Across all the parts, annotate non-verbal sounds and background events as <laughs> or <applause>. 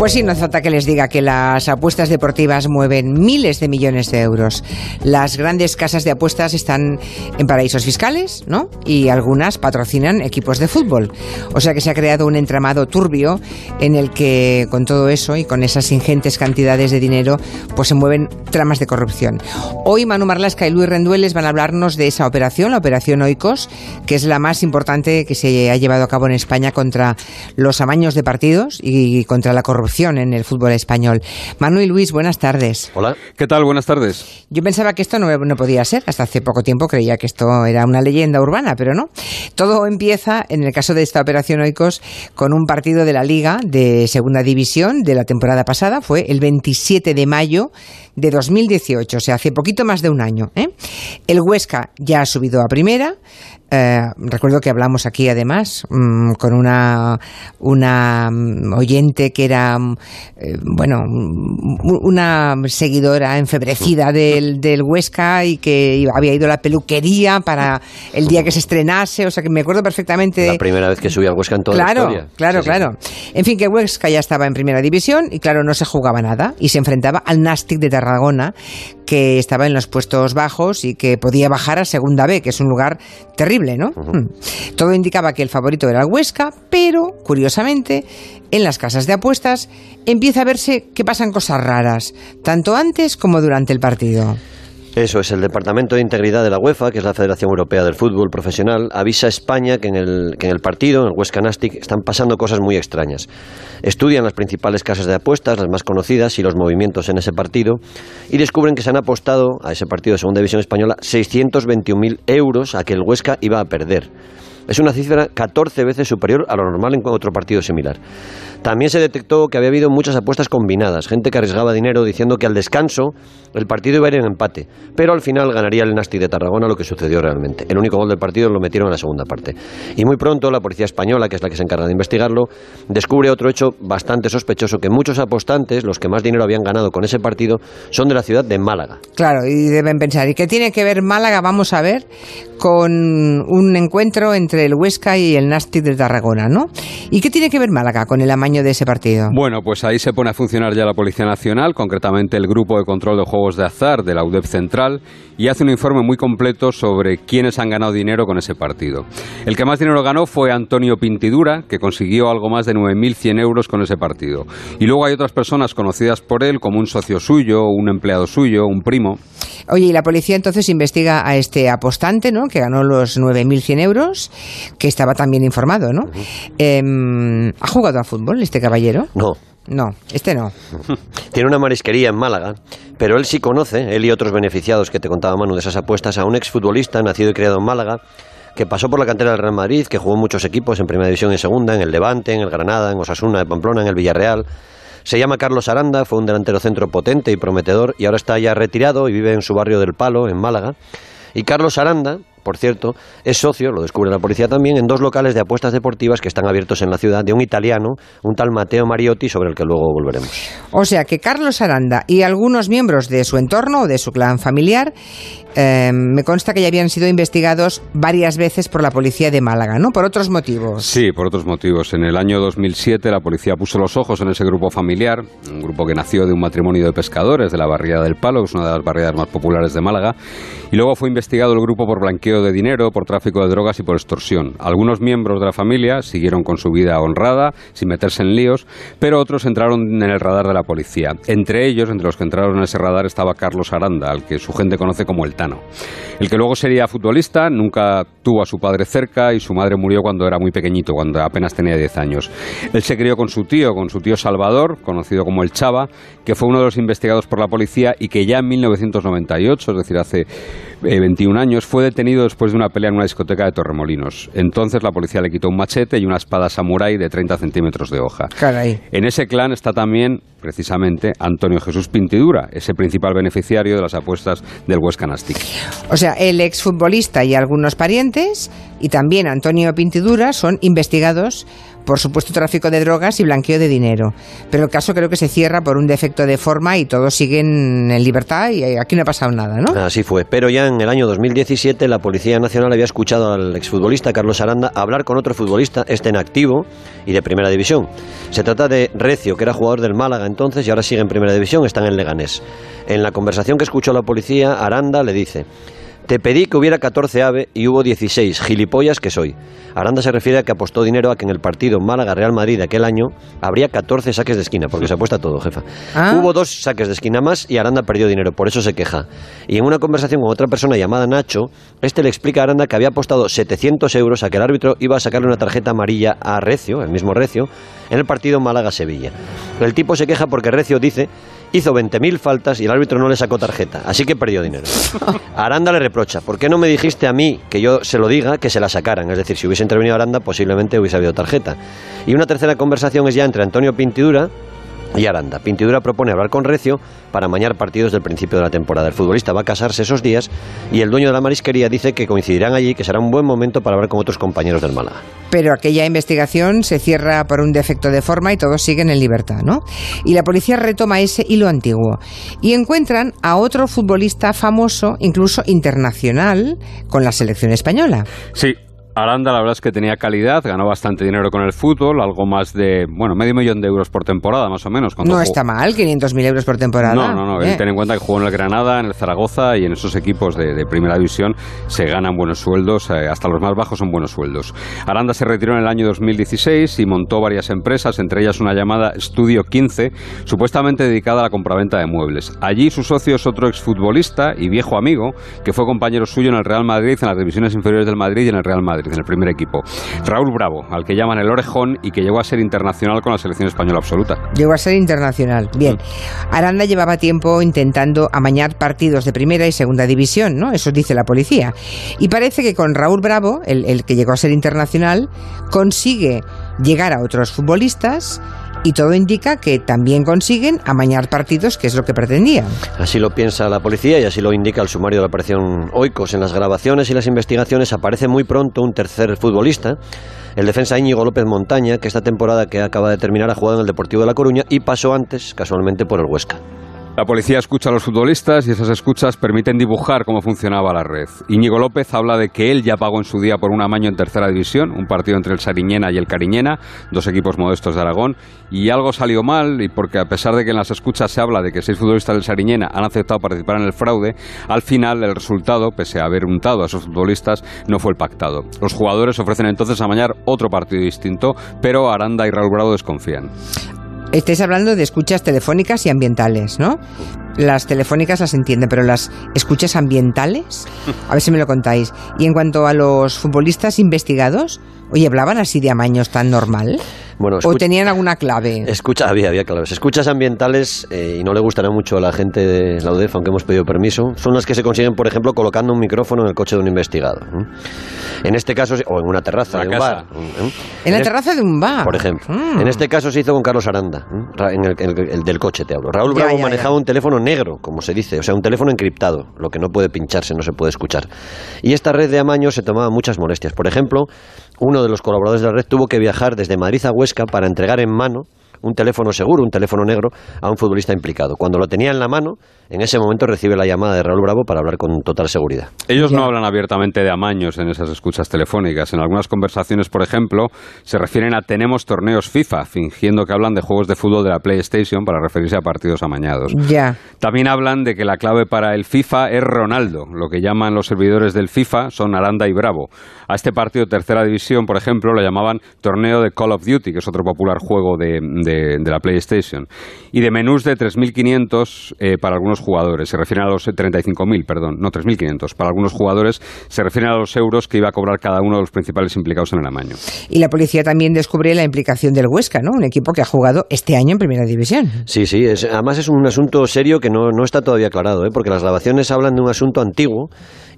Pues sí, no hace falta que les diga que las apuestas deportivas mueven miles de millones de euros. Las grandes casas de apuestas están en paraísos fiscales, ¿no? Y algunas patrocinan equipos de fútbol. O sea que se ha creado un entramado turbio en el que con todo eso y con esas ingentes cantidades de dinero, pues se mueven tramas de corrupción. Hoy Manu Marlasca y Luis Rendueles van a hablarnos de esa operación, la operación Oikos, que es la más importante que se ha llevado a cabo en España contra los amaños de partidos y contra la corrupción en el fútbol español. Manu y Luis, buenas tardes. Hola. ¿Qué tal? Buenas tardes. Yo pensaba que esto no, no, podía ser. Hasta hace poco tiempo creía que esto era una leyenda urbana, pero no. Todo empieza, en el caso de esta operación Oikos, con un partido de la Liga de Segunda División de la temporada pasada. Fue el 27 de mayo de 2018, o sea, hace poquito más de un año. ¿eh? El Huesca ya ha subido a primera. Eh, recuerdo que hablamos aquí además mm, con una, una mm, oyente que era, mm, eh, bueno, una seguidora enfebrecida del, del, Huesca y que había ido a la peluquería para el día que se estrenase, o sea que me acuerdo perfectamente. La primera vez que subí al Huesca en toda claro, la historia. Claro, claro. En fin, que Huesca ya estaba en primera división y claro, no se jugaba nada y se enfrentaba al Nastic de Tarragona que estaba en los puestos bajos y que podía bajar a Segunda B, que es un lugar terrible, ¿no? Hmm. Todo indicaba que el favorito era el Huesca, pero, curiosamente, en las casas de apuestas empieza a verse que pasan cosas raras, tanto antes como durante el partido. Eso es, el Departamento de Integridad de la UEFA, que es la Federación Europea del Fútbol Profesional, avisa a España que en el, que en el partido, en el Huesca Nastic, están pasando cosas muy extrañas. Estudian las principales casas de apuestas, las más conocidas, y los movimientos en ese partido, y descubren que se han apostado a ese partido de Segunda División Española 621.000 euros a que el Huesca iba a perder. Es una cifra 14 veces superior a lo normal en otro partido similar. También se detectó que había habido muchas apuestas combinadas, gente que arriesgaba dinero diciendo que al descanso el partido iba a ir en empate, pero al final ganaría el Nasti de Tarragona, lo que sucedió realmente. El único gol del partido lo metieron en la segunda parte. Y muy pronto la policía española, que es la que se encarga de investigarlo, descubre otro hecho bastante sospechoso, que muchos apostantes, los que más dinero habían ganado con ese partido, son de la ciudad de Málaga. Claro, y deben pensar, ¿y qué tiene que ver Málaga, vamos a ver, con un encuentro entre el Huesca y el Nasti de Tarragona, ¿no? ¿Y qué tiene que ver Málaga con el amaño de ese partido? Bueno, pues ahí se pone a funcionar ya la Policía Nacional, concretamente el Grupo de Control de Juegos de Azar de la UDEP Central, y hace un informe muy completo sobre quiénes han ganado dinero con ese partido. El que más dinero ganó fue Antonio Pintidura, que consiguió algo más de 9.100 euros con ese partido. Y luego hay otras personas conocidas por él, como un socio suyo, un empleado suyo, un primo. Oye, y la policía entonces investiga a este apostante, ¿no? Que ganó los 9.100 euros, que estaba también informado, ¿no? eh, ¿Ha jugado a fútbol este caballero? No. No, este no. <laughs> Tiene una marisquería en Málaga, pero él sí conoce, él y otros beneficiados que te contaba Manu de esas apuestas, a un exfutbolista nacido y criado en Málaga, que pasó por la cantera del Real Madrid, que jugó en muchos equipos en Primera División y en Segunda, en el Levante, en el Granada, en Osasuna, de Pamplona, en el Villarreal. Se llama Carlos Aranda, fue un delantero centro potente y prometedor y ahora está ya retirado y vive en su barrio del Palo, en Málaga. Y Carlos Aranda, por cierto, es socio, lo descubre la policía también, en dos locales de apuestas deportivas que están abiertos en la ciudad de un italiano, un tal Mateo Mariotti, sobre el que luego volveremos. O sea que Carlos Aranda y algunos miembros de su entorno o de su clan familiar eh, me consta que ya habían sido investigados varias veces por la policía de Málaga, ¿no? Por otros motivos. Sí, por otros motivos. En el año 2007 la policía puso los ojos en ese grupo familiar, un grupo que nació de un matrimonio de pescadores de la barriada del Palo, que es una de las barriadas más populares de Málaga, y luego fue investigado el grupo por blanqueo de dinero, por tráfico de drogas y por extorsión. Algunos miembros de la familia siguieron con su vida honrada, sin meterse en líos, pero otros entraron en el radar de la policía. Entre ellos, entre los que entraron en ese radar, estaba Carlos Aranda, al que su gente conoce como el El que luego sería futbolista, nunca tuvo a su padre cerca y su madre murió cuando era muy pequeñito, cuando apenas tenía 10 años. Él se crió con su tío, con su tío Salvador, conocido como el Chava, que fue uno de los investigados por la policía y que ya en 1998, es decir, hace 21 años, fue detenido después de una pelea en una discoteca de Torremolinos. Entonces la policía le quitó un machete y una espada samurái de 30 centímetros de hoja. Caray. En ese clan está también, precisamente, Antonio Jesús Pintidura, ese principal beneficiario de las apuestas del Huesca Nastic. O sea, el exfutbolista y algunos parientes y también Antonio Pintidura son investigados por supuesto tráfico de drogas y blanqueo de dinero. Pero el caso creo que se cierra por un defecto de forma y todos siguen en libertad y aquí no ha pasado nada, ¿no? Así fue. Pero ya en el año 2017 la Policía Nacional había escuchado al exfutbolista Carlos Aranda hablar con otro futbolista, este en activo y de primera división. Se trata de Recio, que era jugador del Málaga entonces y ahora sigue en primera división, está en Leganés. En la conversación que escuchó la policía, Aranda le dice... Te pedí que hubiera 14 AVE y hubo 16, gilipollas que soy. Aranda se refiere a que apostó dinero a que en el partido Málaga-Real Madrid de aquel año habría 14 saques de esquina, porque se apuesta todo, jefa. Ah. Hubo dos saques de esquina más y Aranda perdió dinero, por eso se queja. Y en una conversación con otra persona llamada Nacho, este le explica a Aranda que había apostado 700 euros a que el árbitro iba a sacarle una tarjeta amarilla a Recio, el mismo Recio, en el partido Málaga-Sevilla. El tipo se queja porque Recio dice hizo 20.000 faltas y el árbitro no le sacó tarjeta, así que perdió dinero. <laughs> Aranda le reprocha, ¿por qué no me dijiste a mí que yo se lo diga, que se la sacaran? Es decir, si hubiese intervenido Aranda, posiblemente hubiese habido tarjeta. Y una tercera conversación es ya entre Antonio Pintidura y Aranda. Pintidura propone hablar con Recio para amañar partidos del principio de la temporada. El futbolista va a casarse esos días y el dueño de la marisquería dice que coincidirán allí, que será un buen momento para hablar con otros compañeros del Málaga. Pero aquella investigación se cierra por un defecto de forma y todos siguen en libertad, ¿no? Y la policía retoma ese hilo antiguo y encuentran a otro futbolista famoso, incluso internacional, con la selección española. Sí, Aranda la verdad es que tenía calidad, ganó bastante dinero con el fútbol, algo más de, bueno, medio millón de euros por temporada más o menos. No está mal, 500.000 euros por temporada. No, no, no, Eh. ten en cuenta que jugó en el Granada, en el Zaragoza y en esos equipos de, de primera división se ganan buenos sueldos, eh, hasta los más bajos son buenos sueldos. Aranda se retiró en el año 2016 y montó varias empresas, entre ellas una llamada Estudio 15, supuestamente dedicada a la compraventa de muebles. Allí su socio es otro exfutbolista y viejo amigo que fue compañero suyo en el Real Madrid, en las divisiones inferiores del Madrid y en el Real Madrid en el primer equipo. Raúl Bravo, al que llaman el Orejón y que llegó a ser internacional con la selección española absoluta. Llegó a ser internacional. Bien. Aranda llevaba tiempo intentando amañar partidos de primera y segunda división, ¿no? Eso dice la policía. Y parece que con Raúl Bravo, el, el que llegó a ser internacional, consigue llegar a otros futbolistas y todo indica que también consiguen amañar partidos, que es lo que pretendían. Así lo piensa la policía y así lo indica el sumario de la operación Oikos. En las grabaciones y las investigaciones aparece muy pronto un tercer futbolista, el defensa Íñigo López Montaña, que esta temporada que acaba de terminar ha jugado en el Deportivo de La Coruña y pasó antes, casualmente, por el Huesca. La policía escucha a los futbolistas y esas escuchas permiten dibujar cómo funcionaba la red. Íñigo López habla de que él ya pagó en su día por un amaño en tercera división, un partido entre el Sariñena y el Cariñena, dos equipos modestos de Aragón, y algo salió mal, y porque a pesar de que en las escuchas se habla de que seis futbolistas del Sariñena han aceptado participar en el fraude, al final el resultado, pese a haber untado a esos futbolistas, no fue el pactado. Los jugadores ofrecen entonces amañar otro partido distinto, pero Aranda y Raúl Bravo desconfían. Estáis hablando de escuchas telefónicas y ambientales, ¿no? Las telefónicas las entiende, pero las escuchas ambientales, a ver si me lo contáis. Y en cuanto a los futbolistas investigados, oye, ¿hablaban así de amaños tan normal? Bueno, ¿O escucha- tenían alguna clave? Escucha, había, había claves. Escuchas ambientales, eh, y no le gustará mucho a la gente de la UDEF, aunque hemos pedido permiso, son las que se consiguen, por ejemplo, colocando un micrófono en el coche de un investigado. En este caso, o en una terraza La de un casa. bar. ¿eh? En la terraza de un bar. Por ejemplo. Mm. En este caso se hizo con Carlos Aranda. Ra- en el, el- el del coche te hablo. Raúl Ya, Bravo ya, manejaba ya. un teléfono negro, como se dice, o sea, un teléfono encriptado, lo que no puede pincharse, no se puede escuchar. Y esta red de amaños se tomaba muchas molestias. Por ejemplo, uno de los colaboradores de la red tuvo que viajar desde Madrid a Huesca para entregar en mano un teléfono seguro, un teléfono negro, a un futbolista implicado. Cuando lo tenía en la mano, en ese momento recibe la llamada de Raúl Bravo para hablar con total seguridad. Ellos Ya. no hablan abiertamente de amaños en esas escuchas telefónicas. En algunas conversaciones, por ejemplo, se refieren a tenemos torneos FIFA, fingiendo que hablan de juegos de fútbol de la PlayStation para referirse a partidos amañados. Ya. También hablan de que la clave para el FIFA es Ronaldo. Lo que llaman los servidores del FIFA son Aranda y Bravo. A este partido de tercera división, por ejemplo, lo llamaban torneo de Call of Duty, que es otro popular juego de, de- de la PlayStation. Y de menús de 3.500 eh, para algunos jugadores. Se refieren a los 35.000, perdón. No, 3.500. Para algunos jugadores se refieren a los euros que iba a cobrar cada uno de los principales implicados en el amaño. Y la policía también descubre la implicación del Huesca, ¿no? Un equipo que ha jugado este año en Primera División. Sí, sí, es- además es un asunto serio que no, no está todavía aclarado, ¿eh? porque las grabaciones hablan de un asunto antiguo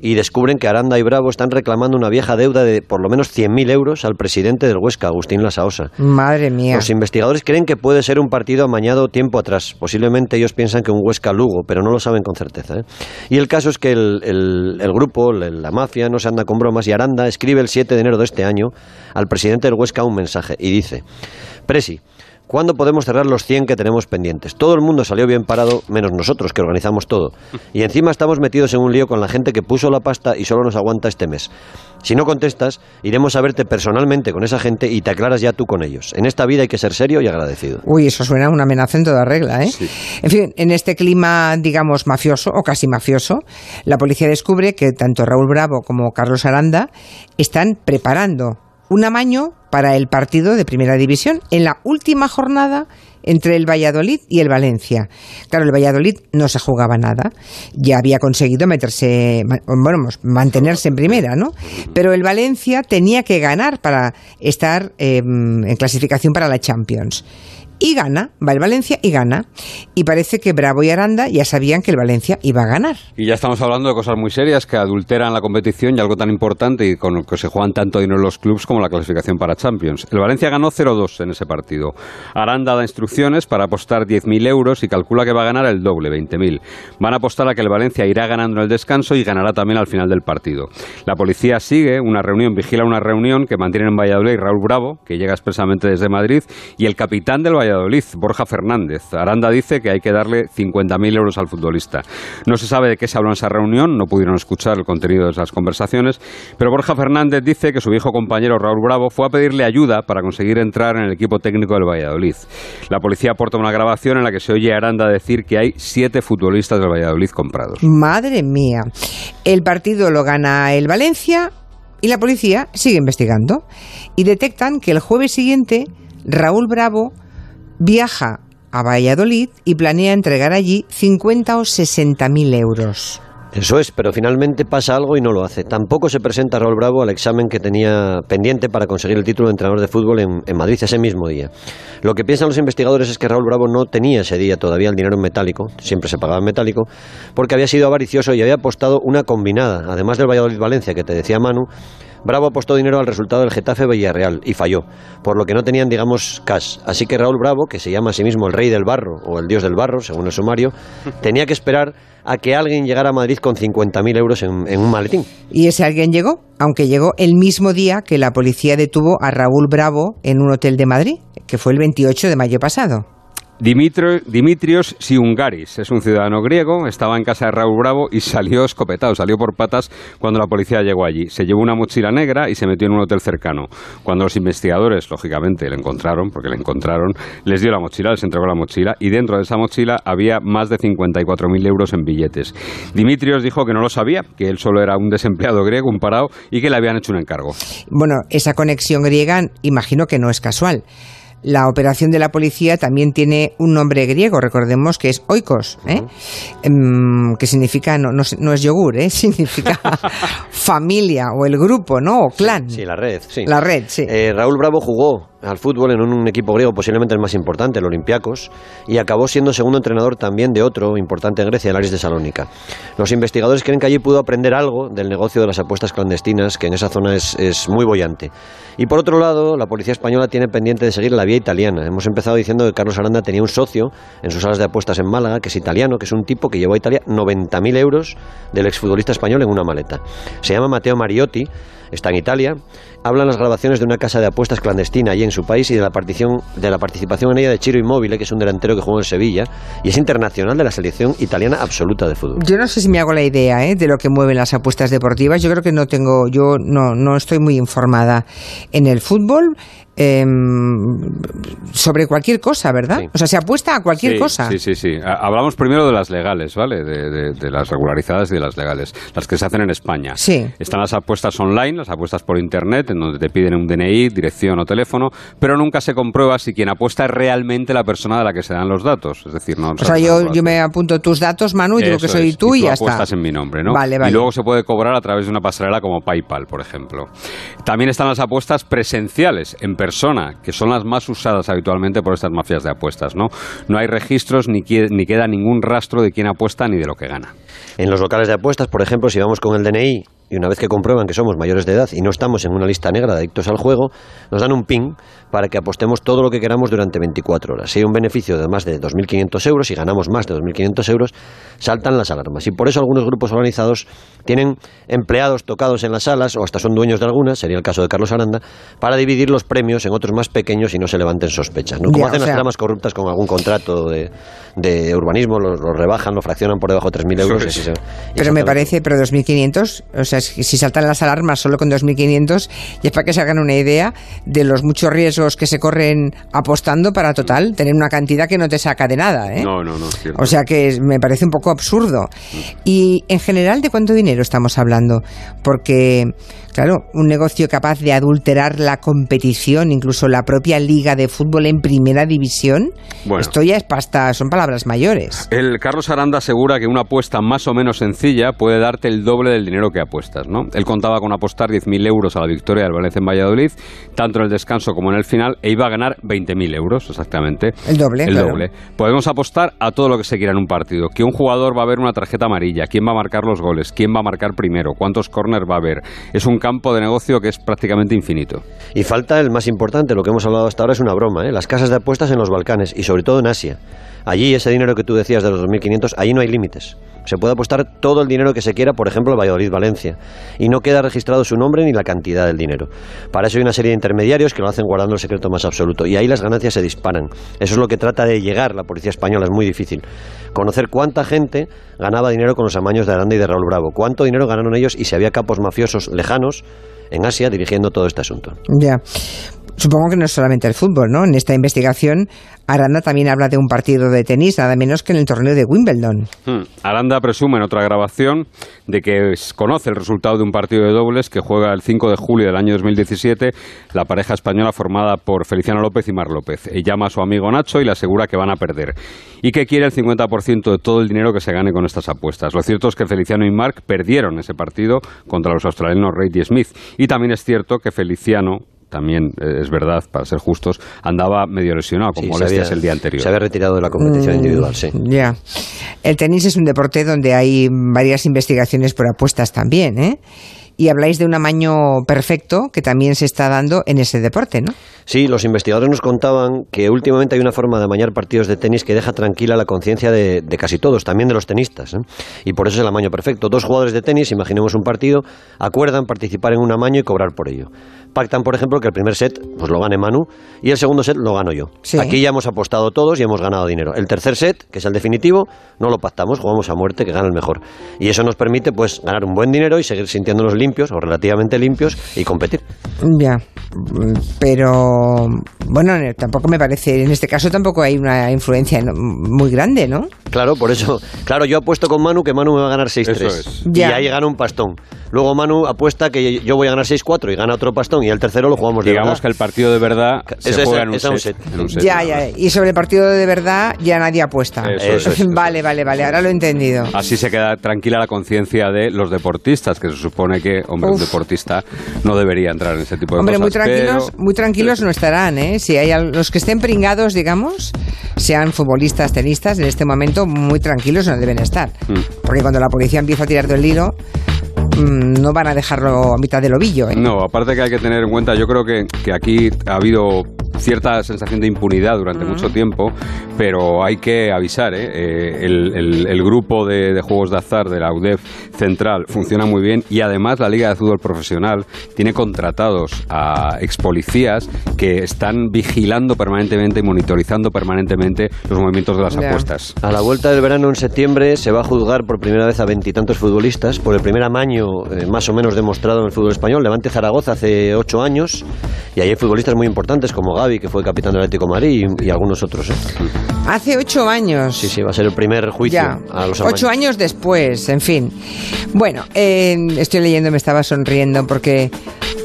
y descubren que Aranda y Bravo están reclamando una vieja deuda de por lo menos 100.000 euros al presidente del Huesca, Agustín Lasaosa. Madre mía. Los investigadores creen que puede ser un partido amañado tiempo atrás. Posiblemente ellos piensan que un Huesca-Lugo, pero no lo saben con certeza. ¿eh? Y el caso es que el, grupo, la mafia, no se anda con bromas y Aranda escribe el 7 de enero de este año al presidente del Huesca un mensaje y dice, Presi, ¿Cuándo podemos cerrar los 100 que tenemos pendientes? Todo el mundo salió bien parado, menos nosotros, que organizamos todo. Y encima estamos metidos en un lío con la gente que puso la pasta y solo nos aguanta este mes. Si no contestas, iremos a verte personalmente con esa gente y te aclaras ya tú con ellos. En esta vida hay que ser serio y agradecido. Uy, eso suena a una amenaza en toda regla, ¿eh? En fin, en este clima, digamos, mafioso o casi mafioso, la policía descubre que tanto Raúl Bravo como Carlos Aranda están preparando un amaño para el partido de Primera División en la última jornada entre el Valladolid y el Valencia. Claro, el Valladolid no se jugaba nada, ya había conseguido meterse, bueno, mantenerse en primera, ¿no? Pero el Valencia tenía que ganar para estar em, en clasificación para la Champions y gana, va el Valencia y gana. Y parece que Bravo y Aranda ya sabían que el Valencia iba a ganar. Y ya estamos hablando de cosas muy serias que adulteran la competición y algo tan importante y con lo que se juegan tanto dinero los clubes como la clasificación para Champions. El Valencia ganó 0-2 en ese partido. Aranda da instrucciones para apostar 10.000 euros y calcula que va a ganar el doble, 20.000. Van a apostar a que el Valencia irá ganando en el descanso y ganará también al final del partido. La policía sigue una reunión, vigila una reunión que mantienen en Valladolid Raúl Bravo, que llega expresamente desde Madrid, y el capitán del Valladolid Valladolid, Borja Fernández. Aranda dice que hay que darle 50.000 euros al futbolista. No se sabe de qué se habló en esa reunión, no pudieron escuchar el contenido de esas conversaciones, pero Borja Fernández dice que su viejo compañero Raúl Bravo fue a pedirle ayuda para conseguir entrar en el equipo técnico del Valladolid. La policía aporta una grabación en la que se oye a Aranda decir que hay siete futbolistas del Valladolid comprados. Madre mía. El partido lo gana el Valencia y la policía sigue investigando y detectan que el jueves siguiente Raúl Bravo viaja a Valladolid y planea entregar allí 50 o 60 mil euros. Eso es, pero finalmente pasa algo y no lo hace. Tampoco se presenta Raúl Bravo al examen que tenía pendiente para conseguir el título de entrenador de fútbol en, Madrid ese mismo día. Lo que piensan los investigadores es que Raúl Bravo no tenía ese día todavía el dinero en metálico, siempre se pagaba en metálico, porque había sido avaricioso y había apostado una combinada, además del Valladolid-Valencia que te decía Manu, Bravo apostó dinero al resultado del Getafe Villarreal y falló, por lo que no tenían, digamos, cash. Así que Raúl Bravo, que se llama a sí mismo el rey del barro o el dios del barro, según el sumario, <laughs> tenía que esperar a que alguien llegara a Madrid con 50.000 euros en, en un maletín. Y ese alguien llegó, aunque llegó el mismo día que la policía detuvo a Raúl Bravo en un hotel de Madrid, que fue el 28 de mayo pasado. Dimitrios Siungaris es un ciudadano griego, estaba en casa de Raúl Bravo y salió escopetado, salió por patas cuando la policía llegó allí. Se llevó una mochila negra y se metió en un hotel cercano. Cuando los investigadores, lógicamente, le encontraron, porque le encontraron, les dio la mochila, les entregó la mochila y dentro de esa mochila había más de 54.000 euros en billetes. Dimitrios dijo que no lo sabía, que él solo era un desempleado griego, un parado, y que le habían hecho un encargo. Bueno, esa conexión griega imagino que no es casual. La operación de la policía también tiene un nombre griego, recordemos que es oikos, ¿eh? em, que significa, no, no, es yogur, ¿eh? <laughs> significa familia o el grupo, ¿no? O clan. Sí, la red, sí. La red, sí. Eh, Raúl Bravo jugó al fútbol en un equipo griego posiblemente el más importante, el Olympiacos, y acabó siendo segundo entrenador también de otro importante en Grecia, el Aris de Salónica. Los investigadores creen que allí pudo aprender algo del negocio de las apuestas clandestinas, que en esa zona es, es muy bollante. Y por otro lado, la policía española tiene pendiente de seguir la vía italiana. Hemos empezado diciendo que Carlos Aranda tenía un socio en sus salas de apuestas en Málaga, que es italiano, que es un tipo que llevó a Italia 90.000 euros del exfutbolista español en una maleta. Se llama Matteo Mariotti está en Italia, hablan las grabaciones de una casa de apuestas clandestina allí en su país y de la, partición, de la participación en ella de Chiro Immobile, que es un delantero que jugó en Sevilla y es internacional de la selección italiana absoluta de fútbol. Yo no sé si me hago la idea ¿eh? de lo que mueven las apuestas deportivas. Yo creo que no tengo, yo no, no estoy muy informada en el fútbol. Em, sobre cualquier cosa, ¿verdad? O sea, se apuesta a cualquier cosa. Sí, sí, sí. Hablamos primero de las legales, ¿vale? De, las regularizadas y de las legales, las que se hacen en España. Sí. Están las apuestas online, las apuestas por internet, en donde te piden un DNI, dirección o teléfono, pero nunca se comprueba si quien apuesta es realmente la persona de la que se dan los datos. Es decir, no. O sea, yo, yo me apunto tus datos, Manu, y digo que soy tú y, ya apuestas en mi nombre, ¿no? Vale, vale. Y luego se puede cobrar a través de una pasarela como PayPal, por ejemplo. También están las apuestas presenciales, en persona, que son las más usadas habitualmente por estas mafias de apuestas, ¿no? No hay registros ni, ni queda ningún rastro de quién apuesta ni de lo que gana. En los locales de apuestas, por ejemplo, si vamos con el DNI y una vez que comprueban que somos mayores de edad y no estamos en una lista negra de adictos al juego, nos dan un PIN para que apostemos todo lo que queramos durante 24 horas. Si hay un beneficio de más de 2.500 euros y ganamos más de 2.500 euros, saltan las alarmas. Y por eso algunos grupos organizados tienen empleados tocados en las salas, o hasta son dueños de algunas, sería el caso de Carlos Aranda, para dividir los premios en otros más pequeños y no se levanten sospechas. ¿no? Como hacen las tramas corruptas con algún contrato de, urbanismo, lo, rebajan, lo fraccionan por debajo de 3.000 euros. pero me parece, pero 2.500, o sea, si saltan las alarmas solo con 2.500, y es para que se hagan una idea de los muchos riesgos que se corren apostando para total tener una cantidad que no te saca de nada. ¿eh? No, no, no. O sea que me parece un poco absurdo. Y en general, ¿de cuánto dinero estamos hablando? Porque Claro, un negocio capaz de adulterar la competición, incluso la propia liga de fútbol en primera división, esto ya es pasta, son palabras mayores. El Carlos Aranda asegura que una apuesta más o menos sencilla puede darte el doble del dinero que apuestas, ¿no? Él contaba con apostar 10.000 euros a la victoria del Valencia en Valladolid, tanto en el descanso como en el final, e iba a ganar 20.000 euros, exactamente. El doble, El doble. Podemos apostar a todo lo que se quiera en un partido. Que un jugador va a ver una tarjeta amarilla, quién va a marcar los goles, quién va a marcar primero, cuántos corners va a haber. Es un campo de negocio que es prácticamente infinito. Y falta el más importante, lo que hemos hablado hasta ahora es una broma, ¿eh? las casas de apuestas en los Balcanes y sobre todo en Asia. Allí ese dinero que tú decías de los 2.500, allí no hay límites. Se puede apostar todo el dinero que se quiera, por ejemplo, Valladolid-Valencia, y no queda registrado su nombre ni la cantidad del dinero. Para eso hay una serie de intermediarios que lo hacen guardando el secreto más absoluto, y ahí las ganancias se disparan. Eso es lo que trata de llegar la policía española, es muy difícil. Conocer cuánta gente ganaba dinero con los amaños de Aranda y de Raúl Bravo, cuánto dinero ganaron ellos y si había capos mafiosos lejanos en Asia dirigiendo todo este asunto. Ya. Supongo que no es solamente el fútbol, ¿no? En esta investigación, Aranda también habla de un partido de tenis, nada menos que en el torneo de Wimbledon. Hmm. Aranda presume en otra grabación de que conoce el resultado de un partido de dobles que juega el 5 de julio del año 2017 la pareja española formada por Feliciano López y Mar López. Él llama a su amigo Nacho y le asegura que van a perder y que quiere el 50% de todo el dinero que se gane con estas apuestas. Lo cierto es que Feliciano y Marc perdieron ese partido contra los australianos Reid y Smith y también es cierto que Feliciano también eh, es verdad, para ser justos, andaba medio lesionado con molestias el día anterior. Se había retirado de la competición mm, individual, sí. Ya. El tenis es un deporte donde hay varias investigaciones por apuestas también, ¿eh? y habláis de un amaño perfecto que también se está dando en ese deporte, ¿no? Sí, los investigadores nos contaban que últimamente hay una forma de amañar partidos de tenis que deja tranquila la conciencia de, casi todos, también de los tenistas. ¿eh? Y por eso es el amaño perfecto. Dos jugadores de tenis, imaginemos un partido, acuerdan participar en un amaño y cobrar por ello. Pactan, por ejemplo, que el primer set pues lo gane Manu y el segundo set lo gano yo. Aquí ya hemos apostado todos y hemos ganado dinero. El tercer set, que es el definitivo, no lo pactamos, jugamos a muerte, que gana el mejor. Y eso nos permite pues ganar un buen dinero y seguir sintiéndonos limpios o relativamente limpios y competir. Ya, pero bueno, tampoco me parece, en este caso tampoco hay una influencia muy grande, ¿no? Claro, por eso, claro, yo apuesto con Manu que Manu me va a ganar 6-3 y ahí gana un pastón. Luego Manu apuesta que yo voy a ganar 6-4 y gana otro pastón y el tercero lo jugamos de Digamos que el partido de verdad se juega en un, set, Ya, ya. Y sobre el partido de verdad ya nadie apuesta. <laughs> vale, vale, vale. Ahora lo he entendido. Así se queda tranquila la conciencia de los deportistas, que se supone que, hombre, un deportista no debería entrar en ese tipo de hombre, cosas. Hombre, muy tranquilos, muy tranquilos no estarán, ¿eh? Si hay los que estén pringados, digamos, sean futbolistas, tenistas, en este momento muy tranquilos no deben estar. Mm. Porque cuando la policía empieza a tirar del hilo, Mm, no van a dejarlo a mitad del ovillo. ¿eh? No, aparte que hay que tener en cuenta, yo creo que, que aquí ha habido cierta sensación de impunidad durante mucho tiempo, pero hay que avisar, ¿eh? eh el, grupo de, juegos de azar de la UDEF Central funciona muy bien y además la Liga de Fútbol Profesional tiene contratados a ex policías que están vigilando permanentemente y monitorizando permanentemente los movimientos de las apuestas. A la vuelta del verano en septiembre se va a juzgar por primera vez a veintitantos futbolistas por el primer amaño eh, más o menos demostrado en el fútbol español. Levante Zaragoza hace ocho años y ahí hay futbolistas muy importantes como Gaby que fue capitán del Atlético de Madrid y, algunos otros. ¿eh? Hace ocho años. Sí, sí, va a ser el primer juicio a los Ocho años después, en fin. Bueno, eh, estoy leyendo, me estaba sonriendo porque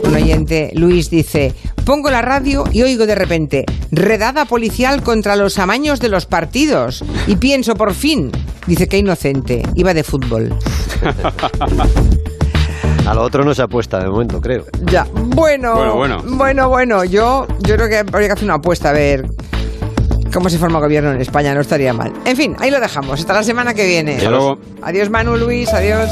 un oyente, Luis, dice, Pongo la radio y oigo de repente, redada policial contra los amaños de los partidos. Y pienso, por fin, dice que inocente, iba de fútbol. <laughs> A lo otro no se apuesta de momento, creo. Ya, bueno, Bueno, bueno. bueno, bueno, yo, yo creo que habría que hacer una apuesta a ver cómo se forma gobierno en España, no estaría mal. En fin, ahí lo dejamos, hasta la semana que viene. Hasta luego. Adiós Manu, Luis, adiós.